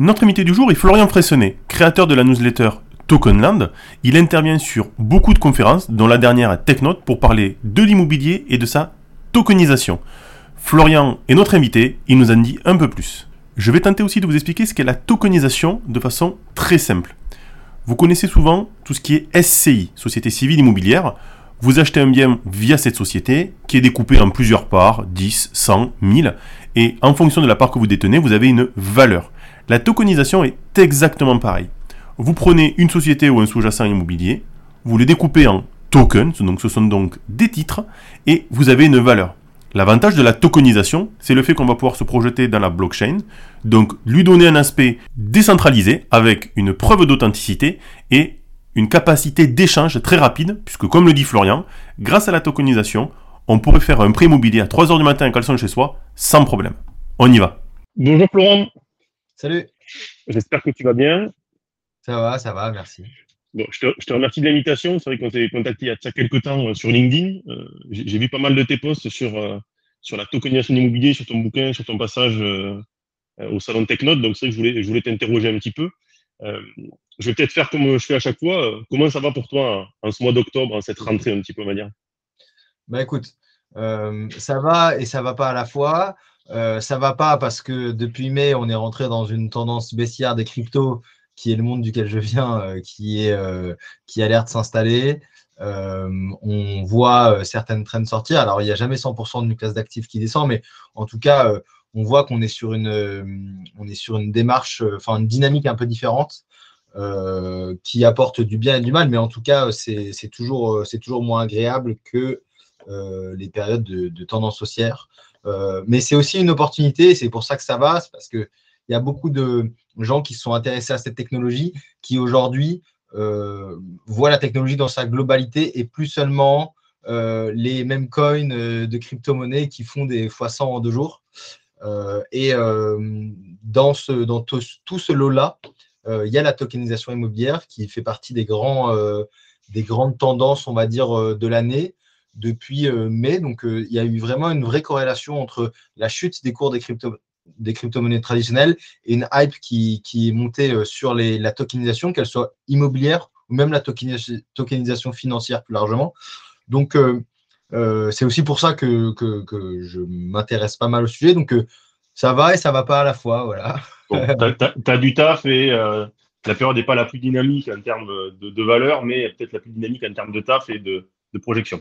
Notre invité du jour est Florian Fressonnet, créateur de la newsletter Tokenland. Il intervient sur beaucoup de conférences, dont la dernière à TechNote, pour parler de l'immobilier et de sa tokenisation. Florian est notre invité, il nous en dit un peu plus. Je vais tenter aussi de vous expliquer ce qu'est la tokenisation de façon très simple. Vous connaissez souvent tout ce qui est SCI, Société Civile Immobilière. Vous achetez un bien via cette société qui est découpée en plusieurs parts, 10, 100, 1000, et en fonction de la part que vous détenez, vous avez une valeur. La tokenisation est exactement pareil. Vous prenez une société ou un sous-jacent immobilier, vous les découpez en tokens, donc ce sont donc des titres, et vous avez une valeur. L'avantage de la tokenisation, c'est le fait qu'on va pouvoir se projeter dans la blockchain, donc lui donner un aspect décentralisé avec une preuve d'authenticité et une capacité d'échange très rapide, puisque comme le dit Florian, grâce à la tokenisation, on pourrait faire un prêt immobilier à 3h du matin en caleçon chez soi sans problème. On y va. Bonjour Florent. Salut. J'espère que tu vas bien. Ça va, ça va, merci. Bon, je, te, remercie de l'invitation. C'est vrai qu'on s'est contacté il y a quelques temps euh, sur LinkedIn. Euh, j'ai vu pas mal de tes posts sur, euh, sur la tokenisation immobilier, sur ton bouquin, sur ton passage au salon TechNote. Donc, c'est vrai que je voulais, je voulais t'interroger un petit peu. je vais peut-être faire comme je fais à chaque fois. comment ça va pour toi en, ce mois d'octobre, en cette rentrée un petit peu, on va dire? Bah, écoute, ça va et ça va pas à la fois. Euh, ça va pas parce que depuis mai, on est rentré dans une tendance baissière des cryptos, qui est le monde duquel je viens, euh, qui, est, euh, qui a l'air de s'installer. on voit certaines trends sortir. Alors, il n'y a jamais 100% de classe d'actifs qui descend, mais en tout cas, on voit qu'on est sur une, on est sur une démarche, enfin une dynamique un peu différente. qui apporte du bien et du mal, mais en tout cas, c'est toujours, toujours moins agréable que les périodes de, tendance haussière. Euh, mais c'est aussi une opportunité, c'est pour ça que ça va, c'est parce qu'il y a beaucoup de gens qui sont intéressés à cette technologie, qui aujourd'hui euh, voient la technologie dans sa globalité et plus seulement euh, les mêmes coins de crypto-monnaies qui font des fois 100 en deux jours. et dans, tout, ce lot-là, il y a la tokenisation immobilière qui fait partie des, des grandes tendances, on va dire, de l'année depuis euh, mai. Donc, euh, il y a eu vraiment une vraie corrélation entre la chute des cours des, crypto, des crypto-monnaies traditionnelles et une hype qui, est montée euh, sur la tokenisation, qu'elle soit immobilière ou même la tokenisation financière plus largement. Donc, c'est aussi pour ça que, je m'intéresse pas mal au sujet. Donc, ça va et ça va pas à la fois. Voilà. tu as, du taf et la période n'est pas la plus dynamique en termes de, valeur, mais peut-être la plus dynamique en termes de taf et de projection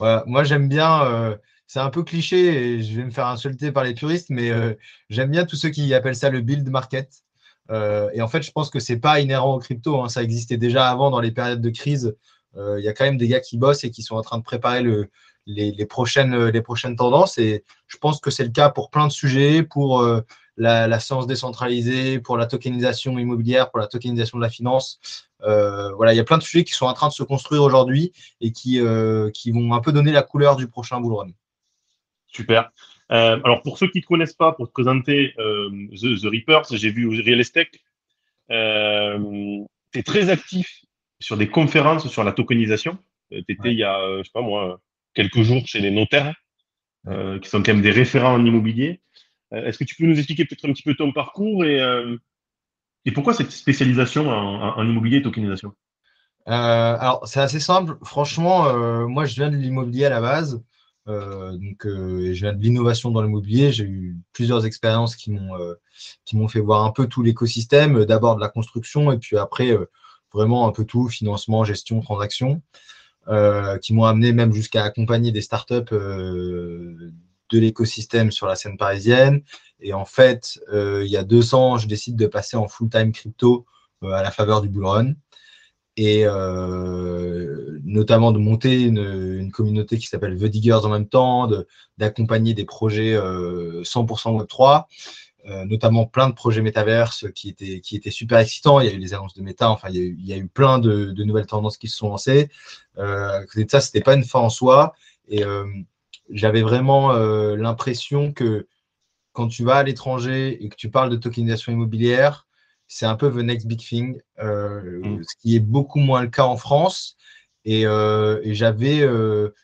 moi, j'aime bien, euh, c'est un peu cliché et je vais me faire insulter par les puristes, mais euh, j'aime bien tous ceux qui appellent ça le build market. Euh, et en fait, je pense que ce n'est pas inhérent aux crypto. Hein. ça existait déjà avant dans les périodes de crise. Il y a quand même des gars qui bossent et qui sont en train de préparer les, prochaines, les prochaines tendances. Et je pense que c'est le cas pour plein de sujets, pour la, science décentralisée, pour la tokenisation immobilière, pour la tokenisation de la finance. Euh, voilà, il y a plein de sujets qui sont en train de se construire aujourd'hui et qui, euh, qui vont un peu donner la couleur du prochain bull. Super. Euh, alors, pour ceux qui ne te connaissent pas, pour te présenter The, The, Reapers, j'ai vu Real Estate. tu es très actif sur des conférences sur la tokenisation. tu étais il y a, je sais pas moi, quelques jours chez les notaires, qui sont quand même des référents en immobilier. Est-ce que tu peux nous expliquer peut-être un petit peu ton parcours et et pourquoi cette spécialisation en, immobilier et tokenisation? Euh, Alors, c'est assez simple. Franchement, euh, moi, je viens de l'immobilier à la base. Euh, donc, je viens de l'innovation dans l'immobilier. J'ai eu plusieurs expériences qui m'ont qui m'ont fait voir un peu tout l'écosystème. D'abord de la construction et puis après, vraiment un peu tout, financement, gestion, transaction, qui m'ont amené même jusqu'à accompagner des startups de l'écosystème sur la scène parisienne. Et en fait, euh, il y a deux ans, je décide de passer en full-time crypto euh, à la faveur du bull run. Et euh, notamment de monter une, communauté qui s'appelle The Diggers en même temps, d'accompagner des projets 100% Web3. notamment plein de projets métaverse qui étaient, qui étaient super excitants. Il y a eu les annonces de méta, enfin, il y a eu, plein de, nouvelles tendances qui se sont lancées. à côté de ça, ce n'était pas une fin en soi. Et j'avais vraiment l'impression que quand tu vas à l'étranger et que tu parles de tokenisation immobilière, c'est un peu the next big thing, mm. ce qui est beaucoup moins le cas en France. Et, j'avais,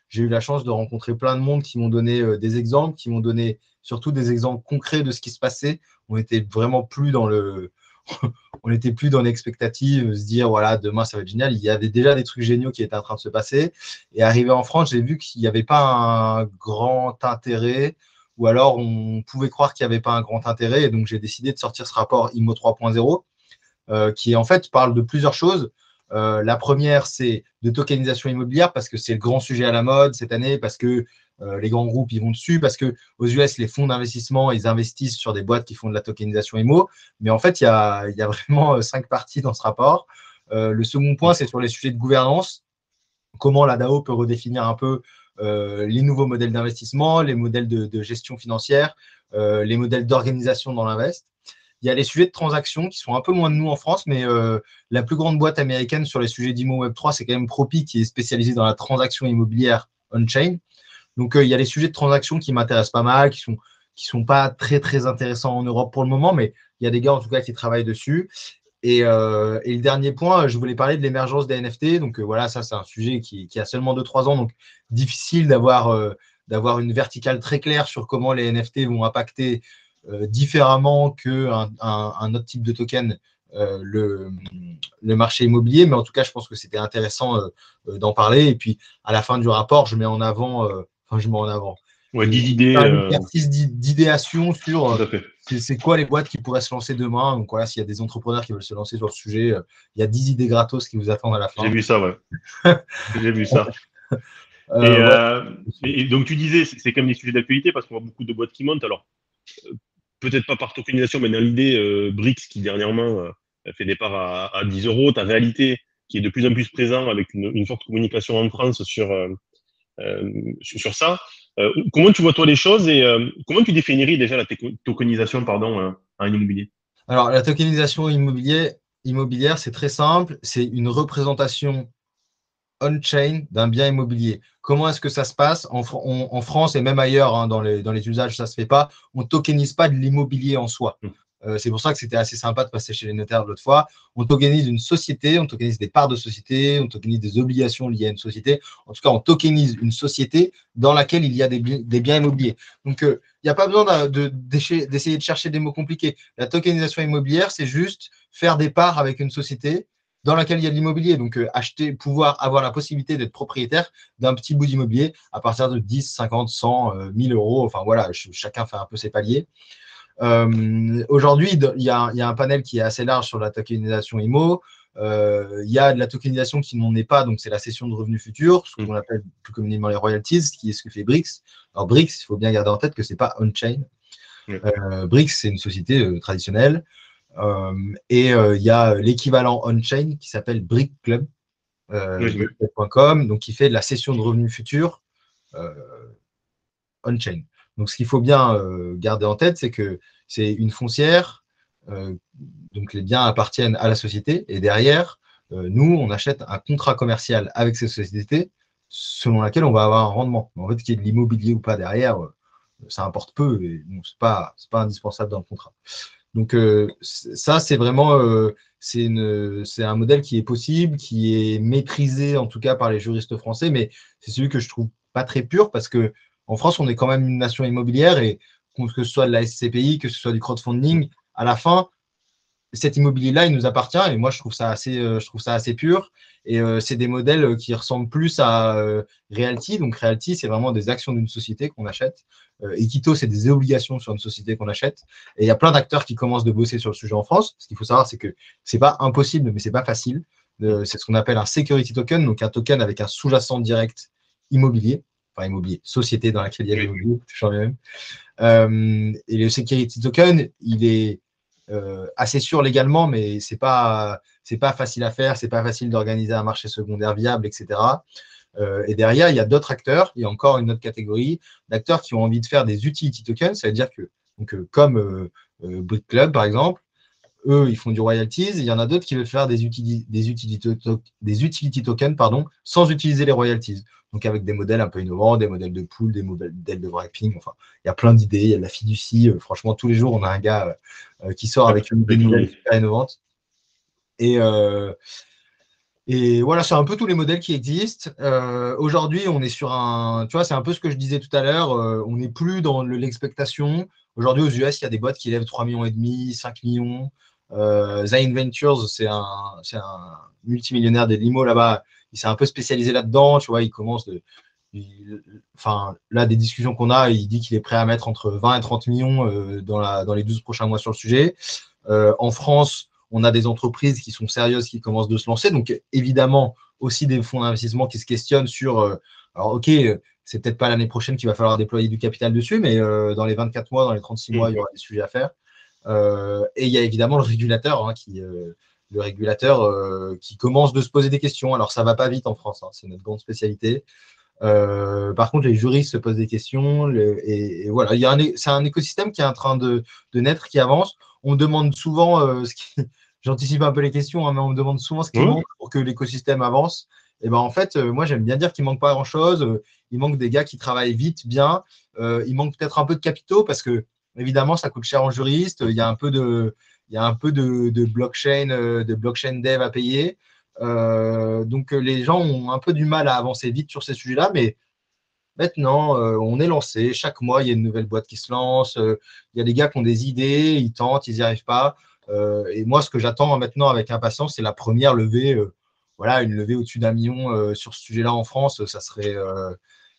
j'ai eu la chance de rencontrer plein de monde qui m'ont donné des exemples, qui m'ont donné surtout des exemples concrets de ce qui se passait. On était vraiment plus dans le, on n'était plus dans l'expectative, se dire voilà, demain ça va être génial. Il y avait déjà des trucs géniaux qui étaient en train de se passer. Et arrivé en France, j'ai vu qu'il n'y avait pas un grand intérêt, ou alors on pouvait croire qu'il n'y avait pas un grand intérêt. Et donc j'ai décidé de sortir ce rapport IMO 3.0, euh, qui en fait parle de plusieurs choses. Euh, la première, c'est de tokenisation immobilière parce que c'est le grand sujet à la mode cette année, parce que euh, les grands groupes ils vont dessus, parce que aux US, les fonds d'investissement, ils investissent sur des boîtes qui font de la tokenisation IMO. Mais en fait, il y a, vraiment euh, cinq parties dans ce rapport. le second point, c'est sur les sujets de gouvernance. Comment la DAO peut redéfinir un peu les nouveaux modèles d'investissement, les modèles de gestion financière, les modèles d'organisation dans l'invest. Il y a les sujets de transaction qui sont un peu moins de nous en France, mais euh, la plus grande boîte américaine sur les sujets d'IMO Web3, c'est quand même Propi qui est spécialisée dans la transaction immobilière on-chain. Donc, euh, il y a les sujets de transaction qui m'intéressent pas mal, qui sont qui sont pas très très intéressants en Europe pour le moment, mais il y a des gars en tout cas qui travaillent dessus. Et, euh, le dernier point, je voulais parler de l'émergence des NFT. Donc voilà, ça c'est un sujet qui, a seulement 2-3 ans, donc difficile d'avoir une verticale très claire sur comment les NFT vont impacter euh, différemment qu'un un, autre type de token euh, le, le, marché immobilier, mais en tout cas, je pense que c'était intéressant euh, d'en parler. Et puis, à la fin du rapport, je mets en avant, enfin, je mets en avant. Ouais, d'idées. Un exercice d'idéation sur c'est quoi les boîtes qui pourraient se lancer demain? Donc voilà, s'il y a des entrepreneurs qui veulent se lancer sur le sujet, il y a 10 idées gratos qui vous attendent à la fin. J'ai vu ça, ouais. J'ai vu ça. et, donc tu disais, c'est quand même des sujets d'actualité parce qu'on voit beaucoup de boîtes qui montent. Alors, peut-être pas par tokenisation, mais dans l'idée, euh, BRICS qui dernièrement euh, fait des parts à, 10 euros, ta réalité qui est de plus en plus présent avec une, forte communication en France sur, euh, sur, ça. comment tu vois toi les choses et comment tu définirais déjà la tokenisation pardon, en immobilier? Alors la tokenisation immobilier, immobilière, c'est très simple, c'est une représentation on-chain d'un bien immobilier. Comment est-ce que ça se passe? En, France et même ailleurs, hein, dans, les, dans, les, usages, ça ne se fait pas. On ne tokenise pas de l'immobilier en soi. Euh, c'est pour ça que c'était assez sympa de passer chez les notaires l'autre fois. On tokenise une société, on tokenise des parts de société, on tokenise des obligations liées à une société. En tout cas, on tokenise une société dans laquelle il y a des, biens immobiliers. Donc, euh, il n'y a pas besoin d'essayer de, de chercher des mots compliqués. La tokenisation immobilière, c'est juste faire des parts avec une société dans laquelle il y a de l'immobilier. Donc, euh, acheter, pouvoir avoir la possibilité d'être propriétaire d'un petit bout d'immobilier à partir de 10, 50, 100, 1000 euros. Enfin, voilà, chacun fait un peu ses paliers. Euh, aujourd'hui, il y, a, un panel qui est assez large sur la tokenisation IMO. Euh, il y a de la tokenisation qui n'en est pas, donc c'est la cession de revenus futurs, ce qu'on appelle plus communément les royalties, qui est ce que fait BRICS. Alors BRICS, il faut bien garder en tête que ce n'est pas on-chain. BRICS, c'est une société traditionnelle. Euh, et euh, il y a l'équivalent on-chain qui s'appelle Brick Club, euh, donc qui fait de la cession de revenus futurs on-chain. Donc, ce qu'il faut bien garder en tête, c'est que c'est une foncière, donc les biens appartiennent à la société, et derrière, nous, on achète un contrat commercial avec cette société selon laquelle on va avoir un rendement. En fait, qu'il y ait de l'immobilier ou pas derrière, ça importe peu et ce n'est pas, indispensable dans le contrat. Donc euh, ça, c'est vraiment euh, c'est un modèle qui est possible, qui est maîtrisé en tout cas par les juristes français, mais c'est celui que je trouve pas très pur parce que en France, on est quand même une nation immobilière et que ce soit de la SCPI, que ce soit du crowdfunding, à la fin, cet immobilier-là, il nous appartient et moi, je trouve ça assez, euh, je trouve ça assez pur. Et euh, c'est des modèles qui ressemblent plus à euh, Realty. Donc, Realty, c'est vraiment des actions d'une société qu'on achète. Equito, c'est des obligations sur une société qu'on achète. Et il y a plein d'acteurs qui commencent de bosser sur le sujet en France. Ce qu'il faut savoir, c'est que c'est pas impossible, mais c'est pas facile. c'est ce qu'on appelle un security token, donc un token avec un sous-jacent direct immobilier enfin immobilier, société dans laquelle il y a l'immobilier, et le security token, il est euh, assez sûr légalement, mais c'est pas c'est pas facile à faire, c'est pas facile d'organiser un marché secondaire viable, etc. Euh, et derrière, il y a d'autres acteurs, il y a encore une autre catégorie d'acteurs qui ont envie de faire des utility tokens, ça veut dire que donc, euh, comme Brick Club, par exemple. Eux, ils font du royalties. Il y en a d'autres qui veulent faire des, utility, des, utility, tokens pardon, sans utiliser les royalties. Donc avec des modèles un peu innovants, des modèles de pool, des modèles de wrapping. Enfin, il y a plein d'idées. Il y a de la fiducie. franchement, tous les jours, on a un gars qui sort avec une idée super innovante. Et, et voilà, c'est un peu tous les modèles qui existent. Euh, aujourd'hui, on est sur un. Tu vois, c'est un peu ce que je disais tout à l'heure. Euh, on n'est plus dans l'expectation. Aujourd'hui, aux US, il y a des boîtes qui lèvent 3 millions et demi, 5 millions. Euh, Ventures, c'est un, multimillionnaire des limo là-bas. Il s'est un peu spécialisé là-dedans. Tu vois, il commence de. enfin, là, des discussions qu'on a, il dit qu'il est prêt à mettre entre 20 et 30 millions euh, dans, les 12 prochains mois sur le sujet. en France, on a des entreprises qui sont sérieuses, qui commencent de se lancer. Donc, évidemment, aussi des fonds d'investissement qui se questionnent sur, euh, alors, OK, c'est peut-être pas l'année prochaine qu'il va falloir déployer du capital dessus, mais euh, dans les 24 mois, dans les 36 mois, il y aura des sujets à faire. Euh, et il y a évidemment le régulateur, hein, qui, le régulateur qui commence de se poser des questions. Alors, ça va pas vite en France, hein, c'est notre grande spécialité. par contre, les juristes se posent des questions et, voilà, c'est un écosystème qui est en train de, naître, qui avance. On demande souvent ce qui, j'anticipe un peu les questions, hein, mais on me demande souvent ce qui manque pour que l'écosystème avance. Et ben en fait, euh, moi j'aime bien dire qu'il manque pas grand chose. Euh, il manque des gars qui travaillent vite, bien. Euh, il manque peut-être un peu de capitaux parce que évidemment ça coûte cher en juriste. Il y a un peu de, il y a un peu de, blockchain, de blockchain dev à payer. donc les gens ont un peu du mal à avancer vite sur ces sujets-là, mais Maintenant, on est lancé. Chaque mois, il y a une nouvelle boîte qui se lance. il y a des gars qui ont des idées, ils tentent, ils n'y arrivent pas. Euh, et moi, ce que j'attends maintenant avec impatience, c'est la première levée. Euh, voilà, une levée au-dessus d'un million euh, sur ce sujet-là en France, ça serait,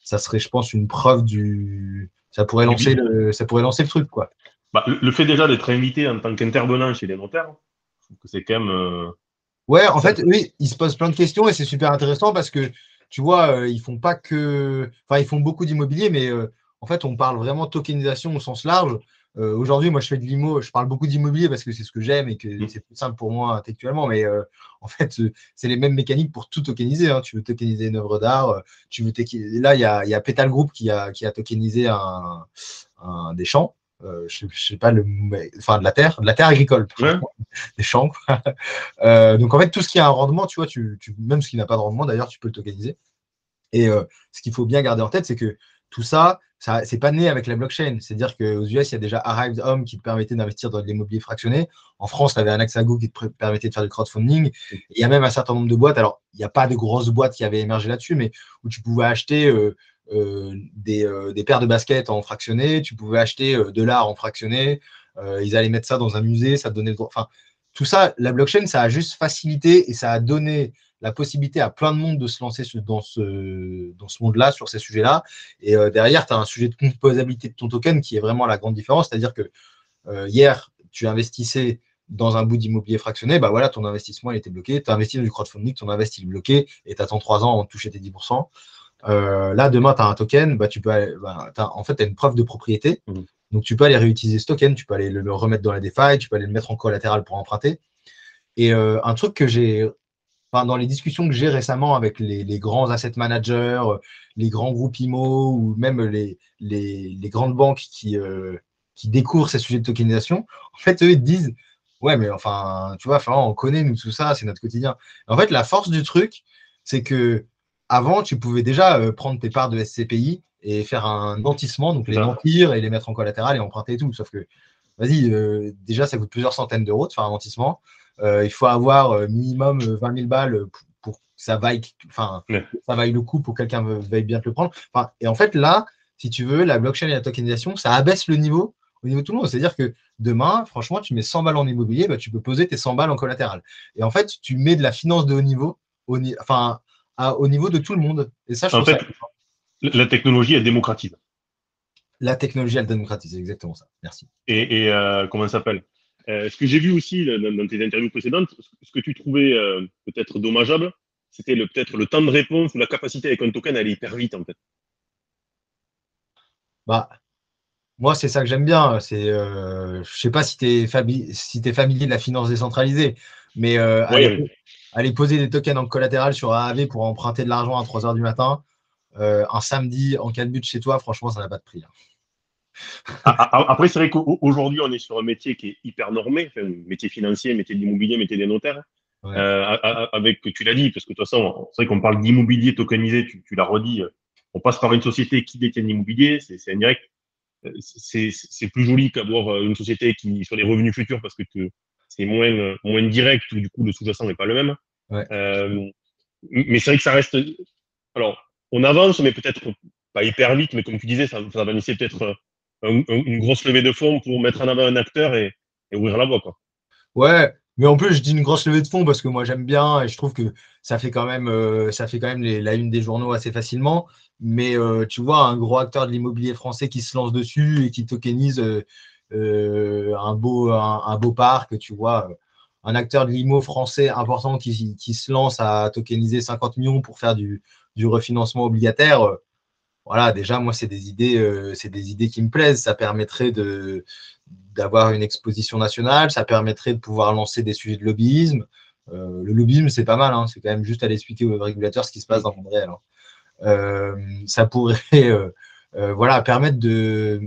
ça serait, je pense, une preuve du. Ça pourrait lancer le, ça pourrait lancer le truc, quoi. Bah, le, fait déjà d'être invité en tant qu'intervenant chez les notaires, je trouve que c'est quand même. Ouais, en fait, oui, ils se posent plein de questions et c'est super intéressant parce que tu vois, ils font pas que. Enfin, ils font beaucoup d'immobilier, mais en fait, on parle vraiment tokenisation au sens large. Euh, aujourd'hui, moi, je fais de l'IMO, je parle beaucoup d'immobilier parce que c'est ce que j'aime et que mm. c'est plus simple pour moi intellectuellement. Mais euh, en fait, euh, c'est les mêmes mécaniques pour tout tokeniser. Hein. Tu veux tokeniser une œuvre d'art. tu veux Là, il y a, y a Petal Group qui a, qui a tokenisé un, des champs. je ne sais pas, le, enfin de la terre, de la terre agricole, des champs. donc en fait, tout ce qui a un rendement, tu vois, tu, même ce qui n'a pas de rendement, d'ailleurs, tu peux le tokeniser. Et ce qu'il faut bien garder en tête, c'est que tout ça, ça c'est pas né avec la blockchain. C'est-à-dire qu'aux US, il y a déjà Arrived Home qui te permettait d'investir dans de l'immobilier fractionné. En France, tu avais un Axago qui te permettait de faire du crowdfunding. il y a même un certain nombre de boîtes. Alors, il n'y a pas de grosses boîtes qui avaient émergé là-dessus, mais où tu pouvais acheter euh, euh, euh, des, paires de baskets en fractionné, tu pouvais acheter de l'art en fractionné. ils allaient mettre ça dans un musée, ça te donnait le droit. Enfin, tout ça, la blockchain, ça a juste facilité et ça a donné la possibilité à plein de monde de se lancer dans ce, monde-là, sur ces sujets-là. Et euh, derrière, tu as un sujet de composabilité de ton token qui est vraiment la grande différence. C'est-à-dire que euh, hier, tu investissais dans un bout d'immobilier fractionné, bah voilà, ton investissement était bloqué. Tu as investi dans du crowdfunding, ton investissement est bloqué et tu attends trois ans avant toucher tes 10%. Euh, là, demain, tu as un token, bah, tu peux bah, en fait, tu as une preuve de propriété. Mmh. Donc, tu peux aller réutiliser ce token, tu peux aller le, remettre dans la DeFi, tu peux aller le mettre en collatéral pour emprunter. Et un truc que j'ai dans les discussions que j'ai récemment avec les, grands asset managers, euh, les grands groupes IMO ou même les, grandes banques qui, euh, qui découvrent ces sujets de tokenisation, en fait, eux, ils disent Ouais, mais enfin, tu vois, enfin, on connaît nous tout ça, c'est notre quotidien. En fait, la force du truc, c'est que avant, tu pouvais déjà euh, prendre tes parts de SCPI et faire un nantissement, donc les mentir et les mettre en collatéral et emprunter et tout. Sauf que, vas-y, déjà, ça coûte plusieurs centaines d'euros de faire un nantissement. Euh, il faut avoir euh, minimum 20 euh, 000 balles pour, que ça vaille, enfin, ça vaille le coup pour que quelqu'un veuille bien te le prendre. et en fait, là, si tu veux, la blockchain et la tokenisation, ça abaisse le niveau au niveau de tout le monde. C'est-à-dire que demain, franchement, tu mets 100 balles en immobilier, bah, tu peux poser tes 100 balles en collatéral. Et en fait, tu mets de la finance de haut niveau, au, enfin, au niveau de tout le monde. Et ça, je en fait, la technologie, elle démocratise. La technologie, elle démocratise, exactement ça. Merci. Et, comment ça s'appelle? Euh, ce que j'ai vu aussi dans, tes interviews précédentes, ce que tu trouvais euh, peut-être dommageable, c'était peut-être le temps de réponse ou la capacité avec un token à aller hyper vite en fait. Bah, moi, c'est ça que j'aime bien. C'est, euh, je sais pas si tu es, si es, familier de la finance décentralisée, mais aller, poser des tokens en collatéral sur AAV pour emprunter de l'argent à 3 h du matin, un samedi en cas de but chez toi, franchement, ça n'a pas de prix. Hein. Après, c'est vrai qu'aujourd'hui, on est sur un métier qui est hyper normé, métier financier, métier d'immobilier, métier des notaires. Euh, avec, tu l'as dit, parce que de toute façon, c'est vrai qu'on parle d'immobilier tokenisé, tu, tu l'as redit, on passe par une société qui détient l'immobilier, c'est indirect. Euh, c'est plus joli qu'avoir euh, une société qui sur les revenus futurs parce que c'est moins, moins direct ou du coup le sous-jacent n'est pas le même. Euh, mais c'est vrai que ça reste. Alors, on avance, mais peut-être pas hyper vite, mais comme tu disais, ça, va nécessiter peut-être une grosse levée de fonds pour mettre en avant un acteur et, ouvrir la voie. Quoi. Ouais, mais en plus, je dis une grosse levée de fonds parce que moi j'aime bien et je trouve que ça fait quand même, euh, ça fait quand même la une des journaux assez facilement. Mais euh, tu vois, un gros acteur de l'immobilier français qui se lance dessus et qui tokenise euh, un, beau, parc, tu vois, un acteur de l'IMO français important qui, se lance à tokeniser 50 millions pour faire du, du refinancement obligataire. voilà, déjà, moi, c'est des idées, c'est des idées qui me plaisent. Ça permettrait de d'avoir une exposition nationale, ça permettrait de pouvoir lancer des sujets de lobbyisme. Euh, le lobbyisme, c'est pas mal, hein. c'est quand même juste aller expliquer aux régulateurs ce qui se passe dans le monde réel. Hein. Euh, ça pourrait euh, voilà, permettre de,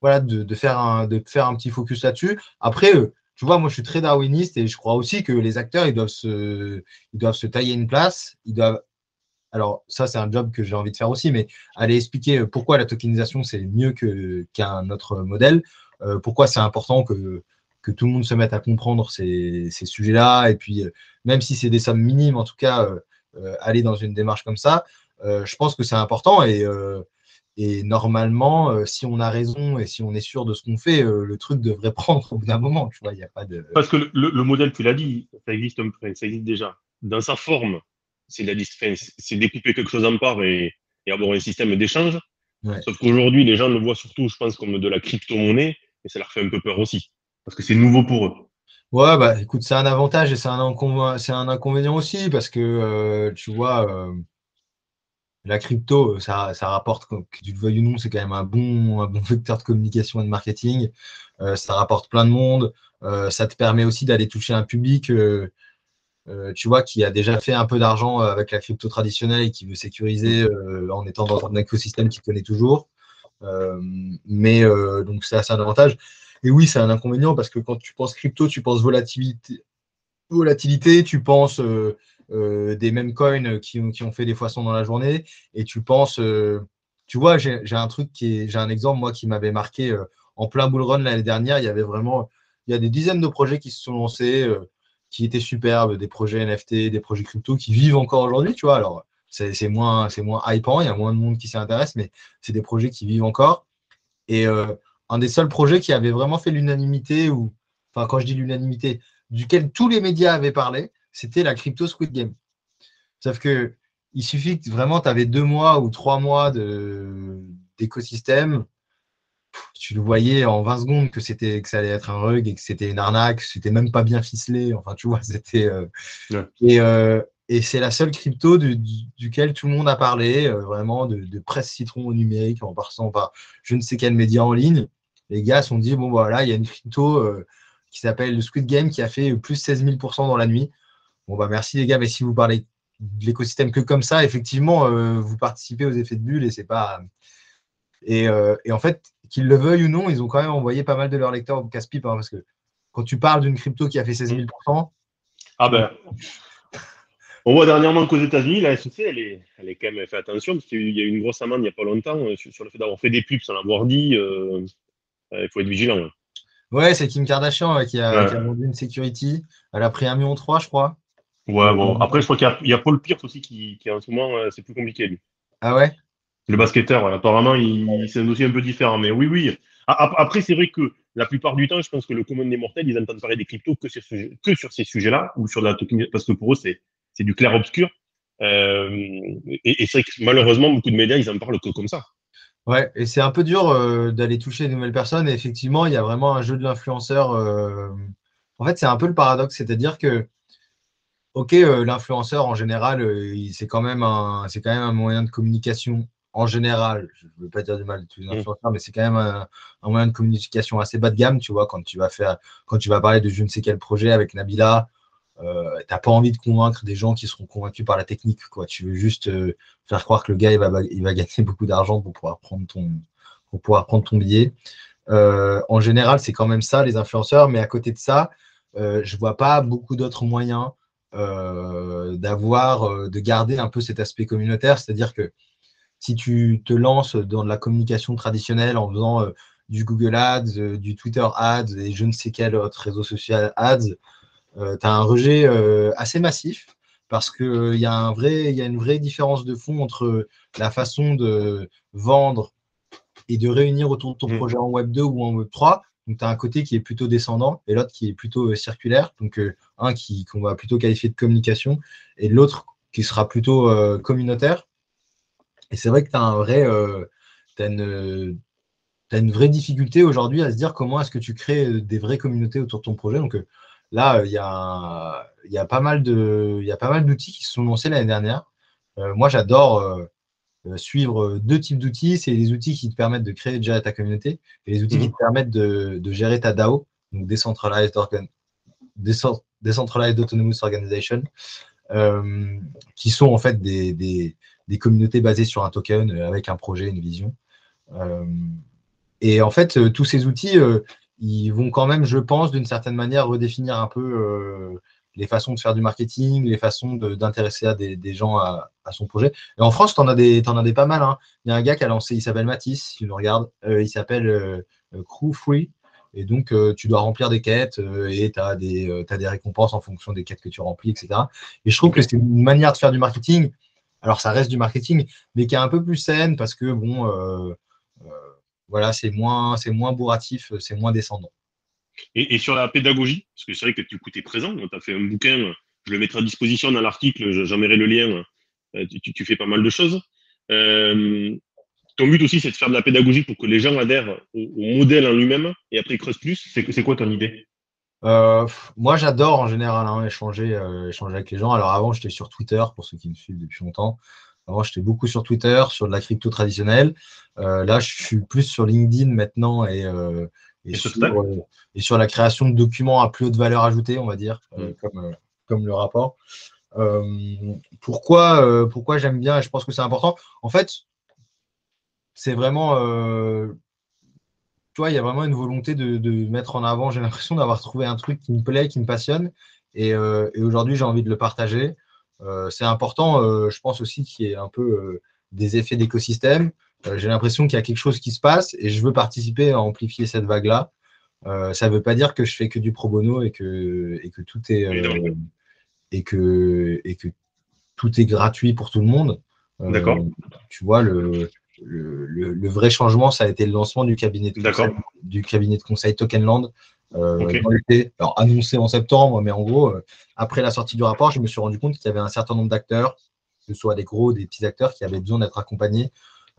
voilà, de, faire un, de faire un petit focus là-dessus. Après, tu vois, moi je suis très darwiniste et je crois aussi que les acteurs, ils doivent se, ils doivent se tailler une place, ils doivent alors ça c'est un job que j'ai envie de faire aussi, mais aller expliquer euh, pourquoi la tokenisation c'est mieux qu'un autre modèle, euh, pourquoi c'est important que, tout le monde se mette à comprendre ces, sujets-là, et puis euh, même si c'est des sommes minimes, en tout cas, aller dans une démarche comme ça, je pense que c'est important et, normalement, si on a raison et si on est sûr de ce qu'on fait, le truc devrait prendre au bout d'un moment, tu vois. Parce que le, modèle, tu l'as dit, ça existe déjà. Dans sa forme, c'est la c'est découper quelque chose en part et, avoir un système d'échange. Sauf qu'aujourd'hui, les gens le voient surtout, je pense, comme de la crypto-monnaie, et ça leur fait un peu peur aussi, parce que c'est nouveau pour eux. Ouais, bah écoute, c'est un avantage et c'est un, un, inconvénient aussi, parce que euh, tu vois, euh, la crypto, ça, ça rapporte, que tu le veuilles ou non, c'est quand même un bon, un bon vecteur de communication et de marketing. Euh, ça rapporte plein de monde. ça te permet aussi d'aller toucher un public euh, tu vois, qui a déjà fait un peu d'argent euh, avec la crypto traditionnelle et qui veut sécuriser euh, en étant dans un écosystème qu'il connaît toujours. mais donc, c'est assez un avantage. Et oui, c'est un inconvénient parce que quand tu penses crypto, tu penses volatilité, volatilité tu penses des mêmes coins qui, qui, ont fait des foissons dans la journée et tu penses, tu vois, j'ai un truc qui est, j'ai un exemple, moi, qui m'avait marqué en plein bull run l'année dernière. Il y avait vraiment, il y a des dizaines de projets qui se sont lancés qui étaient superbes, des projets NFT, des projets crypto qui vivent encore aujourd'hui, tu vois. Alors, c'est moins, moins hypant, il y a moins de monde qui s'y intéresse, mais c'est des projets qui vivent encore. Et euh, un des seuls projets qui avait vraiment fait l'unanimité, ou enfin, quand je dis l'unanimité, duquel tous les médias avaient parlé, c'était la crypto Squid Game. Sauf que il suffit que vraiment tu avais deux mois ou trois mois d'écosystème tu le voyais en 20 secondes que c'était que ça allait être un rug et que c'était une arnaque, c'était même pas bien ficelé. Enfin, tu vois, c'était. Euh, euh, et, c'est la seule crypto du, duquel tout le monde a parlé, euh, vraiment de, presse citron au numérique, en passant par je ne sais quel média en ligne. Les gars se sont dit bon, voilà, il y a une crypto qui s'appelle le Squid Game qui a fait plus 16 000 dans la nuit. Bon, bah merci les gars, mais si vous parlez de l'écosystème que comme ça, effectivement, vous participez aux effets de bulle et c'est pas. Et, et, en fait, qu'ils le veuillent ou non, ils ont quand même envoyé pas mal de leurs lecteurs au casse-pipe. Hein, parce que quand tu parles d'une crypto qui a fait 16 000% Ah ben. On voit dernièrement qu'aux États-Unis, la SEC, elle est, elle est quand même fait attention, parce qu'il y a eu une grosse amende il n'y a pas longtemps euh, sur, le fait d'avoir fait des pubs sans l'avoir dit. Euh, euh, il faut être vigilant. Hein. Ouais, c'est Kim Kardashian qui, a, vendu une security. Elle a pris 1,3 million, je crois. Ouais, bon. Après, je crois qu'il y, a Paul Pierce aussi qui, qui en ce moment, c'est plus compliqué, lui. Ah ouais? Le basketteur, apparemment, il, c'est un dossier un peu différent. Mais oui, oui. Après, c'est vrai que la plupart du temps, je pense que le commun des mortels, ils entendent parler des cryptos que sur, que sur ces sujets-là, ou sur la tokenisation, parce que pour eux, c'est, c'est du clair-obscur. Euh, et, c'est vrai que malheureusement, beaucoup de médias, ils en parlent que comme ça. Ouais, et c'est un peu dur euh, d'aller toucher de nouvelles personnes. Et effectivement, il y a vraiment un jeu de l'influenceur. Euh, en fait, c'est un peu le paradoxe, c'est-à-dire que, ok, l'influenceur en général, c'est quand même un, c'est quand même un moyen de communication en général, je ne veux pas dire du mal de tous les mm. influenceurs, mais c'est quand même un, moyen de communication assez bas de gamme, tu vois, quand tu vas faire, quand tu vas parler de je ne sais quel projet avec Nabila, euh, tu n'as pas envie de convaincre des gens qui seront convaincus par la technique, quoi. Tu veux juste euh, faire croire que le gars, il va, il va gagner beaucoup d'argent pour pouvoir prendre ton, pour pouvoir prendre ton billet. en général, c'est quand même ça, les influenceurs, mais à côté de ça, je ne vois pas beaucoup d'autres moyens d'avoir, de garder un peu cet aspect communautaire. C'est-à-dire que si tu te lances dans de la communication traditionnelle en faisant du Google Ads, du Twitter Ads et je ne sais quel autre réseau social Ads, tu as un rejet assez massif parce qu'il y, y a une vraie différence de fond entre la façon de vendre et de réunir autour de ton mmh. projet en Web 2 ou en Web 3. Donc, tu as un côté qui est plutôt descendant et l'autre qui est plutôt euh, circulaire. Donc, euh, un qui qu'on va plutôt qualifier de communication et l'autre qui sera plutôt euh, communautaire. Et c'est vrai que tu as, un vrai, une, une, vraie difficulté aujourd'hui à se dire comment est-ce que tu crées des vraies communautés autour de ton projet. Donc, Là, il y a, y a pas mal d'outils qui se sont lancés l'année dernière. Euh, moi, j'adore euh, euh, suivre deux types d'outils. C'est les outils qui te permettent de créer et de gérer ta communauté et les outils qui mhm. te permettent de, gérer ta DAO, donc Decentralized, Autonomous Organization, qui sont en fait des, des, communautés basées sur un token avec un projet, une vision. et en fait, tous ces outils, ils vont quand même, je pense, d'une certaine manière, redéfinir un peu euh, les façons de faire du marketing, les façons d'intéresser des, gens à, son projet. Et en France, tu en, as des, en as des pas mal. Hein. Il y a un gars qui a lancé, il s'appelle Mathis, si tu nous regardes, euh, il s'appelle euh, Crew Free. Et donc, tu dois remplir des quêtes et tu as, des, des récompenses en fonction des quêtes que tu remplis, etc. Et je trouve que c'est une manière de faire du marketing. Alors, ça reste du marketing, mais qui est un peu plus saine parce que, bon, voilà, c'est moins, c'est moins bourratif, euh, c'est moins descendant. Et, sur la pédagogie, parce que c'est vrai que tu es présent, tu as fait un bouquin, je le mettrai à disposition dans l'article, j'enverrai le lien, euh, tu, fais pas mal de choses. Euh, ton but aussi, c'est de faire de la pédagogie pour que les gens adhèrent au, modèle en lui-même et après creusent plus. C'est quoi ton idée? Moi, j'adore en général hein, échanger, échanger avec les gens. Alors avant, j'étais sur Twitter, pour ceux qui me suivent depuis longtemps. Avant, j'étais beaucoup sur Twitter, sur de la crypto traditionnelle. Euh, là, je suis plus sur LinkedIn maintenant et, euh, et, sur, la création de documents à plus haute valeur ajoutée, on va dire, euh, mm. comme, le rapport. pourquoi pourquoi j'aime bien et je pense que c'est important En fait, c'est vraiment. Tu vois, il y a vraiment une volonté de, mettre en avant. J'ai l'impression d'avoir trouvé un truc qui me plaît, qui me passionne. Et, et aujourd'hui, j'ai envie de le partager. Euh, c'est important, euh, je pense aussi qu'il y ait un peu euh, des effets d'écosystème. J'ai l'impression qu'il y a quelque chose qui se passe et je veux participer à amplifier cette vague-là. ça ne veut pas dire que je fais que du pro bono et que, et que tout est et que, et que tout est gratuit pour tout le monde. D'accord. Tu vois, le, le, vrai changement, ça a été le lancement du cabinet de conseil, du cabinet de conseil Tokenland, euh, Alors, annoncé en septembre, mais en gros, euh, après la sortie du rapport, je me suis rendu compte qu'il y avait un certain nombre d'acteurs, que ce soit des gros, des petits acteurs, qui avaient besoin d'être accompagnés,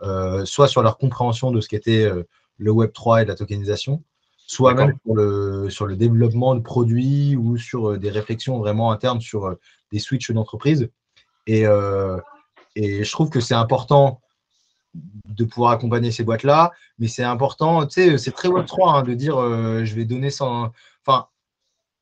euh, soit sur leur compréhension de ce qu'était le Web3 et la tokenisation, soit même sur le, sur le développement de produits ou sur des réflexions vraiment internes sur des switches d'entreprise. Et, et je trouve que c'est important de pouvoir accompagner ces boîtes-là. Mais c'est important, tu sais, c'est très Web3 hein, de dire euh, je vais donner sans. Enfin,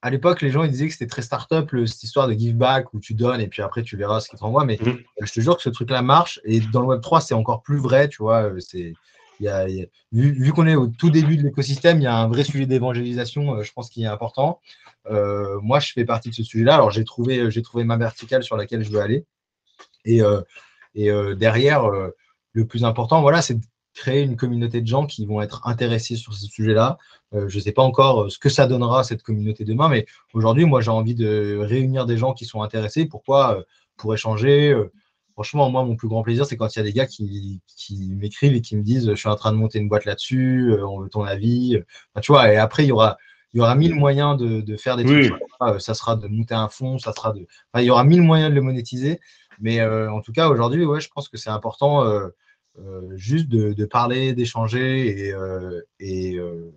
à l'époque, les gens ils disaient que c'était très start-up, cette histoire de give back où tu donnes et puis après tu verras ce qu'ils t'envoient. Mais mhm. je te jure que ce truc-là marche. Et dans le Web3, c'est encore plus vrai, tu vois. Euh, c'est. Y a, vu, qu'on est au tout début de l'écosystème, il y a un vrai sujet d'évangélisation, euh, je pense, qui est important. moi, je fais partie de ce sujet-là. Alors, j'ai trouvé, j'ai trouvé ma verticale sur laquelle je veux aller. Et, et derrière, le plus important, voilà, c'est de créer une communauté de gens qui vont être intéressés sur ce sujet-là. Euh, je ne sais pas encore euh, ce que ça donnera cette communauté demain, mais aujourd'hui, moi, j'ai envie de réunir des gens qui sont intéressés. Pourquoi euh, Pour échanger. franchement, moi, mon plus grand plaisir, c'est quand il y a des gars qui, m'écrivent et qui me disent Je suis en train de monter une boîte là-dessus, on veut ton avis. tu vois, et après, il y aura. Il y aura mille moyens de, faire des trucs. Ça sera de monter un fonds, ça sera de. il y aura mille moyens de le monétiser. Mais en tout cas, aujourd'hui, ouais, je pense que c'est important euh, juste de, parler, d'échanger et, euh, euh,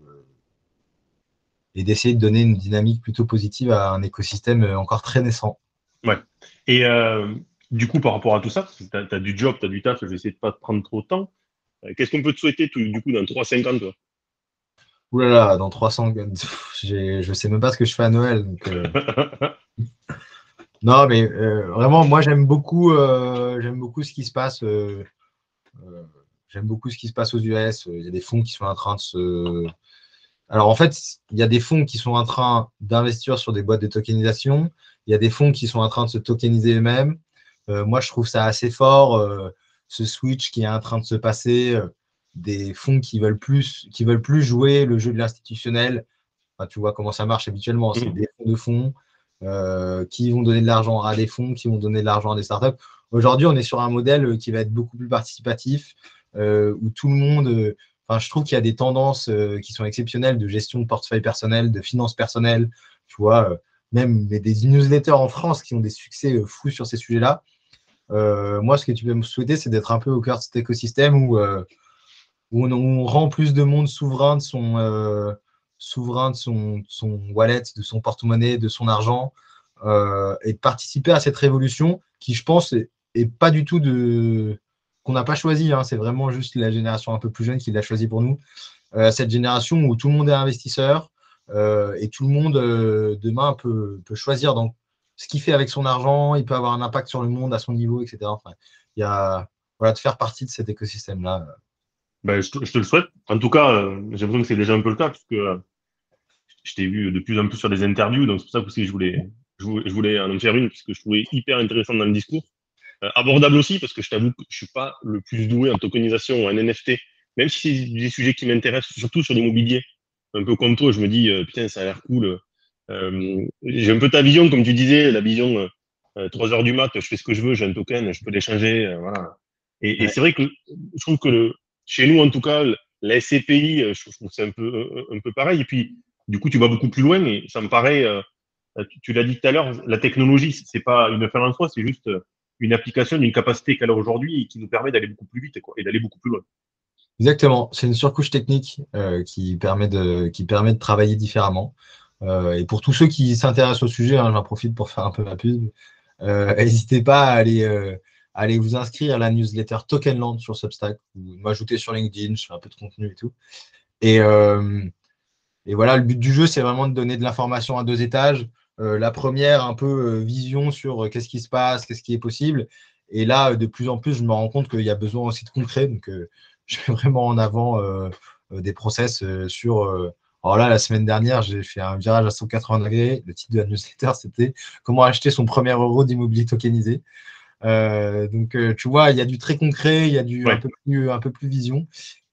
et, d'essayer de donner une dynamique plutôt positive à un écosystème encore très naissant. Ouais. Et du coup, par rapport à tout ça, tu as, du job, tu as du taf, je vais essayer de pas te prendre trop de temps. Qu'est-ce qu'on peut te souhaiter du coup dans 3-5 ans Ouh là là, dans 300, je sais même pas ce que je fais à Noël. non, mais vraiment, moi j'aime beaucoup, j'aime beaucoup ce qui se passe euh, j'aime beaucoup ce qui se passe aux US. Il y a des fonds qui sont en train de se. Alors en fait, il y a des fonds qui sont en train d'investir sur des boîtes de tokenisation. Il y a des fonds qui sont en train de se tokeniser eux-mêmes. moi, je trouve ça assez fort, ce switch qui est en train de se passer des fonds qui veulent plus, qui veulent plus jouer le jeu de l'institutionnel. tu vois comment ça marche habituellement. C'est mmh. des fonds de fonds euh, qui vont donner de l'argent à des fonds, qui vont donner de l'argent à des startups. Aujourd'hui, on est sur un modèle qui va être beaucoup plus participatif, euh, où tout le monde. Euh, enfin, je trouve qu'il y a des tendances qui sont exceptionnelles de gestion de portefeuille personnel, de finances personnelles. Tu vois, même des newsletters en France qui ont des succès fous sur ces sujets-là. moi, ce que tu peux me souhaiter, c'est d'être un peu au cœur de cet écosystème où on, rend plus de monde souverain de son, euh, souverain de son, son, wallet, de son porte-monnaie, de son argent, euh, et de participer à cette révolution qui, je pense, est, pas du tout de qu'on n'a pas choisi. Hein. c'est vraiment juste la génération un peu plus jeune qui l'a choisi pour nous. Euh, cette génération où tout le monde est investisseur et tout le monde demain peut, peut choisir donc ce qu'il fait avec son argent. Il peut avoir un impact sur le monde à son niveau, etc. Il y a voilà de faire partie de cet écosystème-là. Ben, je, te, le souhaite. En tout cas, euh, j'ai l'impression que c'est déjà un peu le cas, puisque euh, je t'ai vu de plus en plus sur des interviews, donc c'est pour ça que je voulais, je voulais, en faire une, puisque je trouvais hyper intéressant dans le discours. Euh, abordable aussi, parce que je t'avoue que je suis pas le plus doué en tokenisation ou en NFT, même si c'est des sujets qui m'intéressent, surtout sur l'immobilier. Un peu comme toi, je me dis, putain, ça a l'air cool. j'ai un peu ta vision, comme tu disais, la vision 3 heures du mat, je fais ce que je veux, j'ai un token, je peux l'échanger. voilà. Et, et c'est vrai que je trouve que le, chez nous, en tout cas, la SCPI, euh, je trouve que c'est un peu, euh, un peu pareil. Et puis, du coup, tu vas beaucoup plus loin et ça me paraît, euh, tu, l'as dit tout à l'heure, la technologie, c'est pas une fin en soi, c'est juste une application d'une capacité qu'elle a aujourd'hui et qui nous permet d'aller beaucoup plus vite et d'aller beaucoup plus loin. Exactement, c'est une surcouche technique qui, permet de, qui permet de travailler différemment. et pour tous ceux qui s'intéressent au sujet, hein, j'en profite pour faire un peu ma pub, n'hésitez pas à aller allez vous inscrire à la newsletter Tokenland sur Substack ou m'ajouter sur LinkedIn, je fais un peu de contenu et tout. Et, euh, et voilà, le but du jeu, c'est vraiment de donner de l'information à deux étages. Euh, la première, un peu euh, vision sur qu'est-ce qui se passe, qu'est-ce qui est possible. Et là, de plus en plus, je me rends compte qu'il y a besoin aussi de concret. Donc, je mets vraiment en avant des process sur. alors là, la semaine dernière, j'ai fait un virage à 180 degrés. Le titre de la newsletter, c'était Comment acheter son premier euro d'immobilier tokenisé. Euh, donc, euh, tu vois, il y a du très concret, il y a du un, peu plus, un peu plus vision.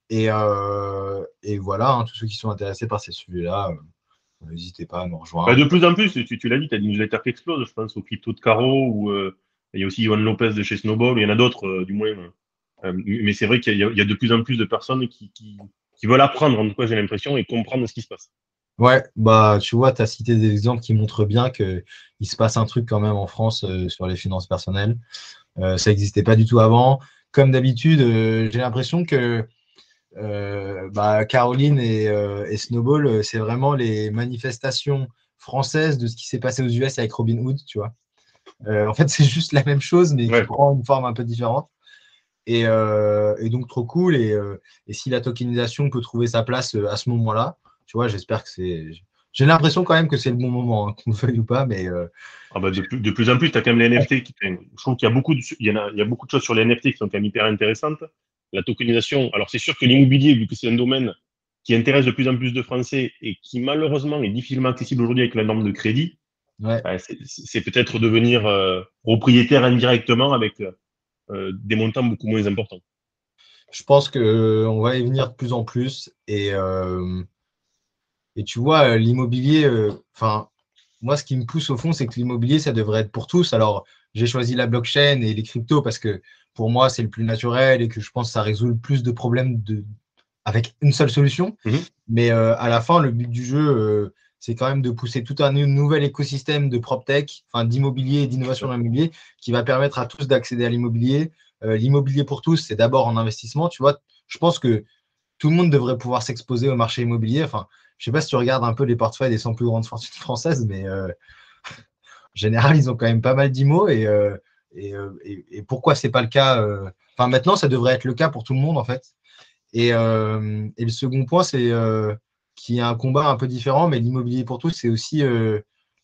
Et, euh, et voilà, hein, tous ceux qui sont intéressés par ces sujets-là, n'hésitez pas à nous rejoindre. Bah, de plus en plus, tu, l'as dit, tu as des newsletters qui explosent. Je pense au Crypto de Caro, ou il y a aussi Ivan Lopez de chez Snowball, il y en a d'autres, du moins. mais c'est vrai qu'il y, a de plus en plus de personnes qui, qui, qui veulent apprendre, en tout cas, j'ai l'impression, et comprendre ce qui se passe. Ouais, bah tu vois, tu as cité des exemples qui montrent bien qu'il se passe un truc quand même en France euh, sur les finances personnelles. Euh, ça n'existait pas du tout avant. Comme d'habitude, euh, j'ai l'impression que bah, Caroline et, Snowball, c'est vraiment les manifestations françaises de ce qui s'est passé aux US avec Robin Hood, tu vois. en fait, c'est juste la même chose, mais qui prend une forme un peu différente. Et, donc, trop cool. Et, et, si la tokenisation peut trouver sa place à ce moment-là, tu vois, j'espère que c'est. J'ai l'impression quand même que c'est le bon moment, hein, qu'on le veuille ou pas, mais. Euh, ah bah de, plus, en plus, tu as quand même les NFT qui. Je trouve qu'il y a beaucoup de, il y, en a, il y a beaucoup de choses sur les NFT qui sont quand même hyper intéressantes. La tokenisation. Alors, c'est sûr que l'immobilier, vu que c'est un domaine qui intéresse de plus en plus de Français et qui malheureusement est difficilement accessible aujourd'hui avec la norme de crédit, bah, c'est peut-être devenir euh, propriétaire indirectement avec euh, des montants beaucoup moins importants. Je pense qu'on va y venir de plus en plus et et tu vois, euh, l'immobilier, euh, enfin, moi, ce qui me pousse au fond, c'est que l'immobilier, ça devrait être pour tous. Alors, j'ai choisi la blockchain et les cryptos parce que pour moi, c'est le plus naturel et que je pense que ça résout le plus de problèmes de... avec une seule solution. Mhm. Mais euh, à la fin, le but du jeu, c'est quand même de pousser tout un nouvel écosystème de PropTech, enfin d'immobilier et d'innovation dans l'immobilier, qui va permettre à tous d'accéder à l'immobilier. l'immobilier pour tous, c'est d'abord en investissement. Tu vois, je pense que tout le monde devrait pouvoir s'exposer au marché immobilier. Enfin, je sais pas si tu regardes un peu les portefeuilles des 100 plus grandes fortunes françaises, mais euh, général, ils ont quand même pas mal d'IMO. Et, euh, euh, et, et, pourquoi c'est pas le cas Enfin, maintenant, ça devrait être le cas pour tout le monde, en fait. Et, le second point, c'est qu'il y a un combat un peu différent, mais l'immobilier pour tous, c'est aussi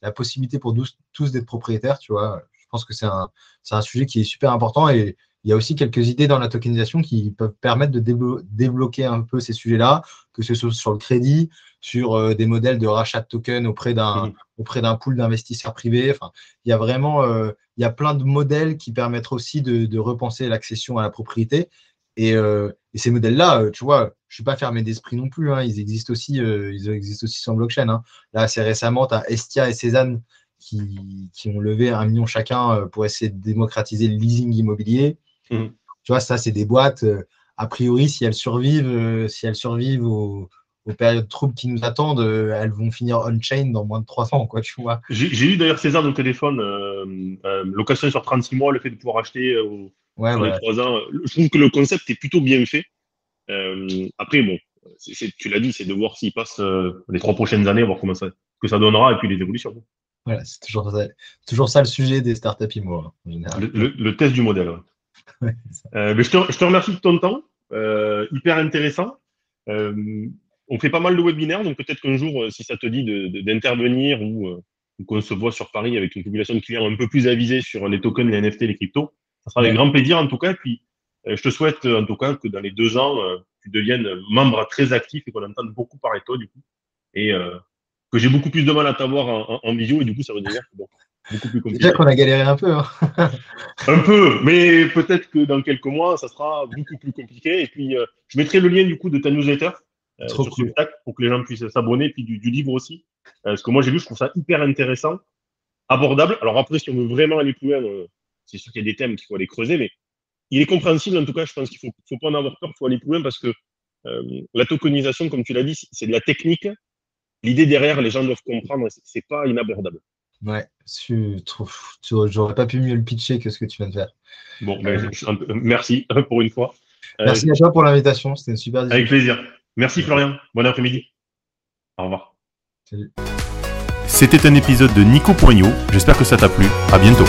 la possibilité pour tous, d'être propriétaires, tu vois. Je pense que c'est un, un, sujet qui est super important et il y a aussi quelques idées dans la tokenisation qui peuvent permettre de débloquer un peu ces sujets-là, que ce soit sur le crédit, sur euh, des modèles de rachat de tokens auprès d'un mmh. auprès d'un pool d'investisseurs privés. Enfin, il y a vraiment euh, il y a plein de modèles qui permettent aussi de, repenser l'accession à la propriété. Et, euh, ces modèles-là, tu vois, je ne suis pas fermé d'esprit non plus. Hein. ils existent aussi, ils existent aussi sans blockchain. Hein. Là, assez récemment, tu as Estia et Cézanne qui, qui, ont levé un million chacun pour essayer de démocratiser le leasing immobilier. Mmh. Tu vois, ça, c'est des boîtes. a priori, si elles survivent, si elles survivent au aux périodes troubles qui nous attendent, euh, elles vont finir on-chain dans moins de 300, quoi, tu vois. J'ai eu d'ailleurs César le téléphone, euh, euh, location sur 36 mois, le fait de pouvoir acheter au, ouais, les 3 ans. Je trouve que le concept est plutôt bien fait. après, bon, tu l'as dit, c'est de voir s'il passe les trois prochaines années, voir comment ça, que ça donnera et puis les évolutions. Voilà, c'est toujours ça, toujours ça le sujet des startups IMO, en général. Le, test du modèle. mais je, te, je, te, remercie de ton temps, hyper intéressant on fait pas mal de webinaires, donc peut-être qu'un jour, euh, si ça te dit d'intervenir euh, ou, qu'on se voit sur Paris avec une population de clients un peu plus avisée sur les tokens, les NFT, les cryptos, ça sera avec grand plaisir en tout cas. Puis, euh, je te souhaite en tout cas que dans les deux ans, tu deviennes membre très actif et qu'on entende beaucoup parler de toi du coup. Et que j'ai beaucoup plus de mal à t'avoir en, en, visio et du coup, ça veut dire que bon, beaucoup plus compliqué. Déjà qu'on a galéré un peu. Hein. un peu, mais peut-être que dans quelques mois, ça sera beaucoup plus compliqué. Et puis, je mettrai le lien du coup de ta newsletter Trop sur pour que les gens puissent s'abonner, puis du, livre aussi. Euh, parce que moi, j'ai vu, je trouve ça hyper intéressant, abordable. Alors après, si on veut vraiment aller plus loin, euh, c'est sûr qu'il y a des thèmes qu'il faut aller creuser, mais il est compréhensible. En tout cas, je pense qu'il faut, faut pas en avoir peur, il faut aller plus loin parce que la tokenisation, comme tu l'as dit, c'est de la technique. L'idée derrière, les gens doivent comprendre, c'est pas inabordable. Ouais, j'aurais pas pu mieux le pitcher que ce que tu viens de faire. Bon, ben, merci pour une fois. Merci à toi pour l'invitation, c'était une super discussion. Avec plaisir. Merci Florian. Bon après-midi. Au revoir. Salut. C'était un épisode de Nico Poignot. J'espère que ça t'a plu. À bientôt.